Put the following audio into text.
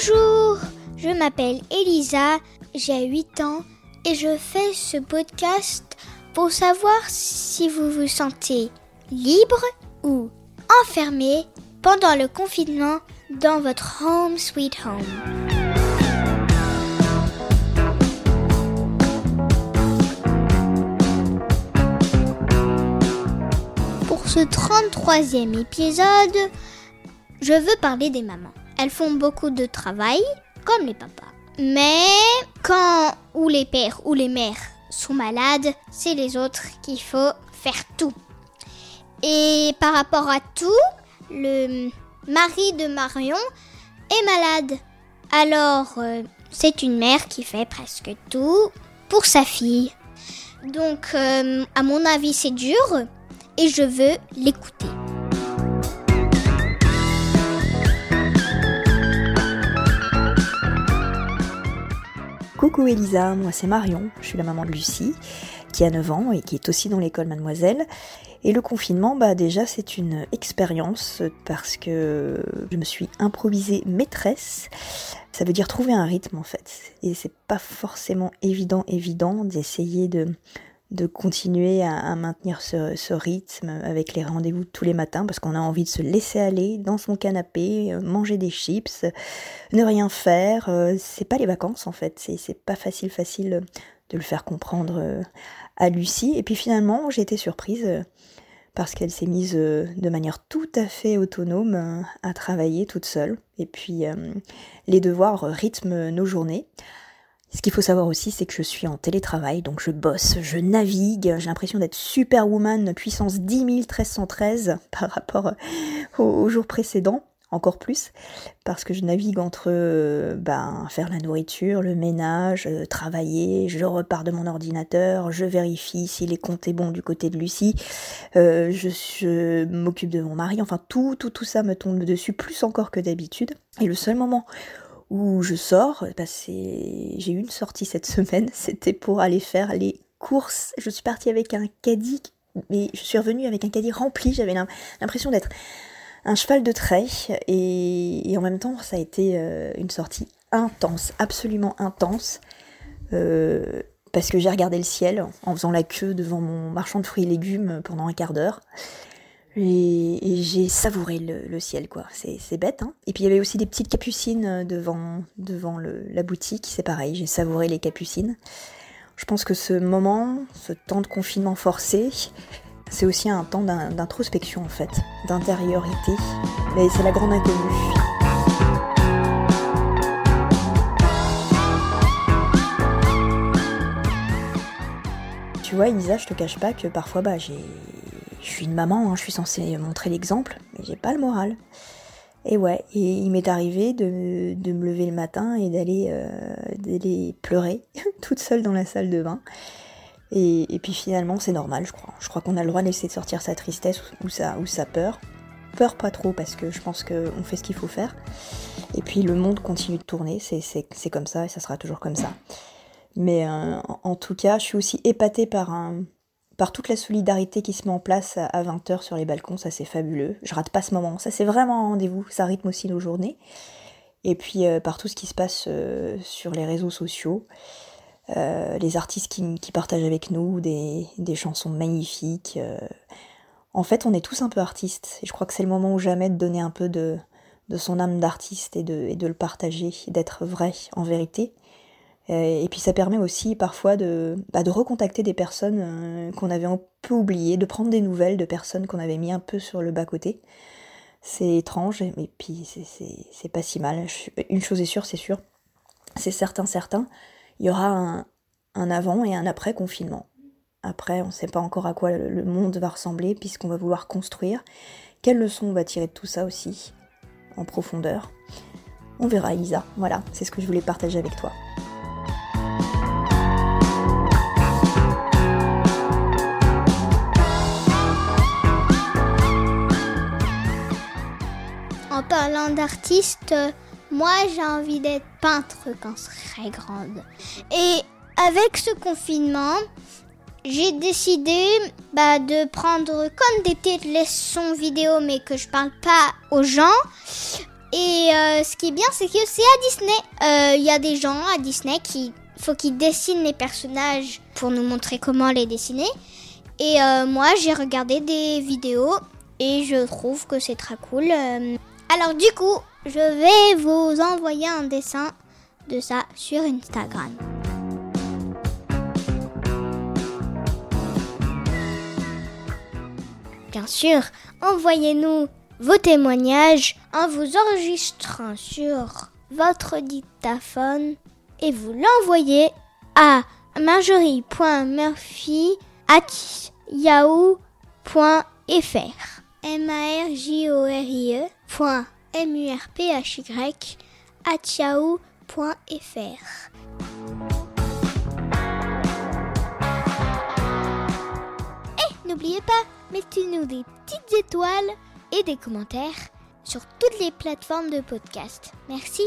Bonjour, je m'appelle Elisa, j'ai 8 ans et je fais ce podcast pour savoir si vous vous sentez libre ou enfermé pendant le confinement dans votre home sweet home. Pour ce 33e épisode, je veux parler des mamans. Elles font beaucoup de travail, comme les papas. Mais quand ou les pères ou les mères sont malades, c'est les autres qu'il faut faire tout. Et par rapport à tout, le mari de Marion est malade. Alors, euh, c'est une mère qui fait presque tout pour sa fille. Donc, euh, à mon avis, c'est dur et je veux l'écouter. Coucou Elisa, moi c'est Marion, je suis la maman de Lucie, qui a 9 ans et qui est aussi dans l'école Mademoiselle. Et le confinement, bah déjà c'est une expérience parce que je me suis improvisée maîtresse. Ça veut dire trouver un rythme en fait. Et c'est pas forcément évident, évident d'essayer de de continuer à, maintenir ce, rythme avec les rendez-vous tous les matins parce qu'on a envie de se laisser aller dans son canapé, euh, manger des chips, ne rien faire. Euh, c'est pas les vacances en fait, c'est pas facile facile de le faire comprendre euh, à Lucie. Et puis finalement, j'ai été surprise parce qu'elle s'est mise de manière tout à fait autonome à travailler toute seule. Et puis les devoirs rythment nos journées. Ce qu'il faut savoir aussi, c'est que je suis en télétravail, donc je bosse, je navigue, j'ai l'impression d'être superwoman puissance 10 1313 par rapport au, jour précédent, encore plus, parce que je navigue entre euh, ben, faire la nourriture, le ménage, euh, travailler, je repars de mon ordinateur, je vérifie si les comptes est bon du côté de Lucie, euh, je, je m'occupe de mon mari, enfin tout, tout, tout ça me tombe dessus, plus encore que d'habitude. Et le seul moment où je sors. Bah j'ai eu une sortie cette semaine, c'était pour aller faire les courses. Je suis partie avec un caddie, mais je suis revenue avec un caddie rempli. J'avais l'impression d'être un cheval de trait et, en même temps ça a été euh, une sortie intense, absolument intense. Euh, parce que j'ai regardé le ciel en faisant la queue devant mon marchand de fruits et légumes pendant un quart d'heure. Et, j'ai savouré le, ciel, quoi. C'est bête, hein. Et puis il y avait aussi des petites capucines euh, devant, devant la boutique, c'est pareil, j'ai savouré les capucines. Je pense que ce moment, ce temps de confinement forcé, c'est aussi un temps d'introspection en fait, d'intériorité. Mais c'est la grande inconnue. Tu vois, Elisa, je te cache pas que parfois, bah, j'ai je suis une maman, hein, je suis censée montrer l'exemple, mais j'ai pas le moral. Et ouais, et il m'est arrivé de, me lever le matin et d'aller euh, pleurer toute seule dans la salle de bain. Et, puis finalement, c'est normal, je crois. Je crois qu'on a le droit de laisser sortir sa tristesse ou sa, ou sa peur. Peur pas trop, parce que je pense qu'on fait ce qu'il faut faire. Et puis le monde continue de tourner, c'est comme ça et ça sera toujours comme ça. Mais euh, en tout cas, je suis aussi épatée par un, par toute la solidarité qui se met en place à 20h sur les balcons, ça c'est fabuleux. Je rate pas ce moment, ça c'est vraiment un rendez-vous, ça rythme aussi nos journées. Et puis euh, par tout ce qui se passe euh, sur les réseaux sociaux, euh, les artistes qui, partagent avec nous des, chansons magnifiques. En fait, on est tous un peu artistes, et je crois que c'est le moment ou jamais de donner un peu de, son âme d'artiste et de, et de le partager, d'être vrai en vérité. Euh, et puis ça permet aussi parfois de, bah, recontacter des personnes euh, qu'on avait un peu oubliées, de prendre des nouvelles de personnes qu'on avait mis un peu sur le bas-côté. C'est étrange, mais puis c'est pas si mal. Une chose est sûre, c'est sûr, c'est certain, certain, il y aura un, un avant et un après confinement. Après, on ne sait pas encore à quoi le monde va ressembler puisqu'on va vouloir construire. Quelles leçons on va tirer de tout ça aussi, en profondeur? On verra, Elisa. Voilà, c'est ce que je voulais partager avec toi. Parlant d'artiste, moi j'ai envie d'être peintre quand je serai grande. Et avec ce confinement, j'ai décidé bah, de prendre comme des petites leçons vidéo mais que je parle pas aux gens Et euh, ce qui est bien, c'est que c'est à Disney. Euh, Il y a des gens à Disney qui faut qu'ils dessinent les personnages pour nous montrer comment les dessiner. Et euh, moi, j'ai regardé des vidéos et je trouve que c'est très cool. Alors du coup, je vais vous envoyer un dessin de ça sur Instagram. Bien sûr, envoyez-nous vos témoignages en vous enregistrant sur votre dictaphone et vous l'envoyez à marjorie.murphy@yahoo.fr. M A R J O R I E point M U R P H Y at yahoo.fr. Et n'oubliez pas, mettez-nous des petites étoiles et des commentaires sur toutes les plateformes de podcast. Merci.